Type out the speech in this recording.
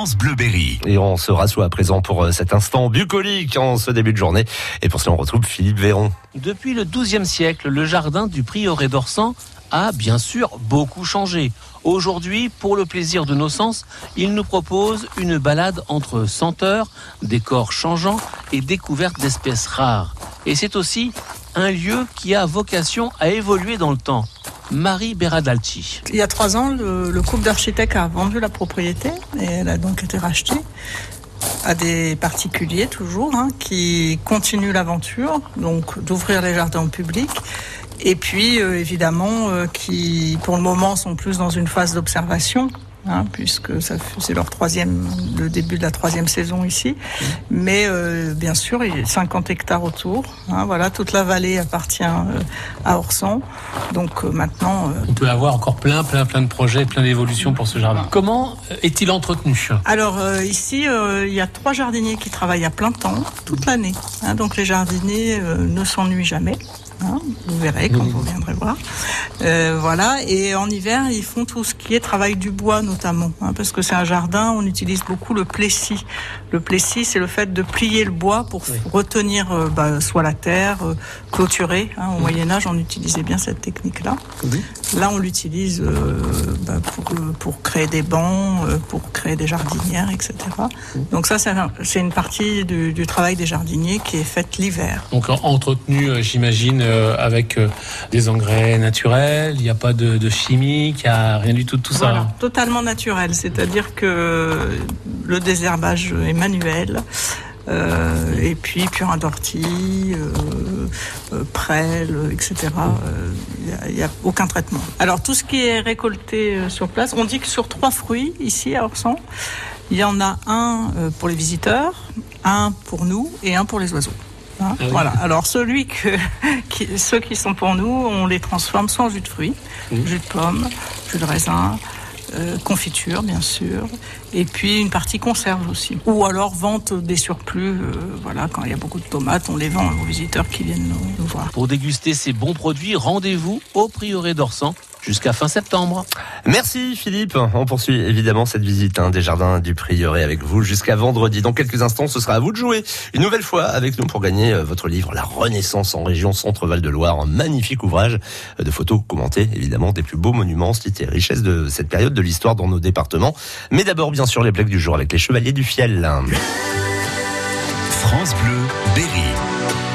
France Bleu Berry. Et on se rassoit à présent pour euh, cet instant bucolique en ce début de journée. Et pour cela, on retrouve Philippe Véron. Depuis le XIIe siècle, le jardin du prieuré d'Orsan a bien sûr beaucoup changé. Aujourd'hui, pour le plaisir de nos sens, il nous propose une balade entre senteurs, décors changeants et découvertes d'espèces rares. Et c'est aussi un lieu qui a vocation à évoluer dans le temps. Marie Beradalci. Il y a trois ans, le, le couple d'architectes a vendu la propriété et elle a donc été rachetée à des particuliers toujours hein, qui continuent l'aventure, donc d'ouvrir les jardins au public et puis euh, évidemment euh, qui pour le moment sont plus dans une phase d'observation. Hein, puisque ça c'est leur troisième, le début de la troisième saison ici. Mais euh, bien sûr, il y a 50 hectares autour. Hein, voilà, toute la vallée appartient euh, à Orsan. Donc euh, maintenant, On peut avoir encore plein, plein, plein de projets, plein d'évolutions pour ce jardin. Comment est-il entretenu? Alors ici, il y a trois jardiniers qui travaillent à plein temps toute l'année. hein. donc les jardiniers ne s'ennuient jamais. Hein. vous verrez quand vous viendrez voir. Euh, voilà. Et en hiver, ils font tout ce qui est travail du bois notamment, hein, parce que c'est un jardin. On utilise beaucoup le plessis. Le plessis, c'est le fait de plier le bois pour retenir euh, bah, soit la terre, euh, clôturer. hein. Au Moyen Âge, on utilisait bien cette technique-là. Là, on l'utilise euh, bah, pour, pour créer des bancs, pour créer des jardinières, etc. Donc ça, c'est un- c'est une partie du, du travail des jardiniers qui est faite l'hiver. Donc en- entretenu, j'imagine, avec euh, des engrais naturels, il n'y a pas de, de chimie, il n'y a rien du tout de tout ça. Totalement naturel. C'est-à-dire que le désherbage est manuel. euh, et puis purin d'ortie, euh, euh, prêle, etc. Euh, Il n'y a, aucun traitement. Alors tout ce qui est récolté euh, sur place, on dit que sur trois fruits ici à Orsan, il y en a un euh, pour les visiteurs, un pour nous et un pour les oiseaux. Hein, oui. Voilà. Alors celui que, qui, ceux qui sont pour nous, on les transforme soit en jus de fruits, jus de pomme, jus de raisin, euh, confiture bien sûr, et puis une partie conserve aussi. Ou alors vente des surplus. euh, voilà, quand il y a beaucoup de tomates, on les vend aux visiteurs qui viennent nous, nous voir. Pour déguster ces bons produits, rendez-vous au prieuré d'Orsan jusqu'à fin septembre. Merci Philippe. On poursuit évidemment cette visite hein, des jardins du Prieuré avec vous jusqu'à vendredi. Dans quelques instants, ce sera à vous de jouer une nouvelle fois avec nous pour gagner euh, votre livre La Renaissance en région Centre-Val de Loire. Un magnifique ouvrage euh, de photos commentées évidemment des plus beaux monuments, sites et richesses de cette période de l'histoire dans nos départements. Mais d'abord bien sûr les plaques du jour avec les Chevaliers du Fiel. France Bleu Berry.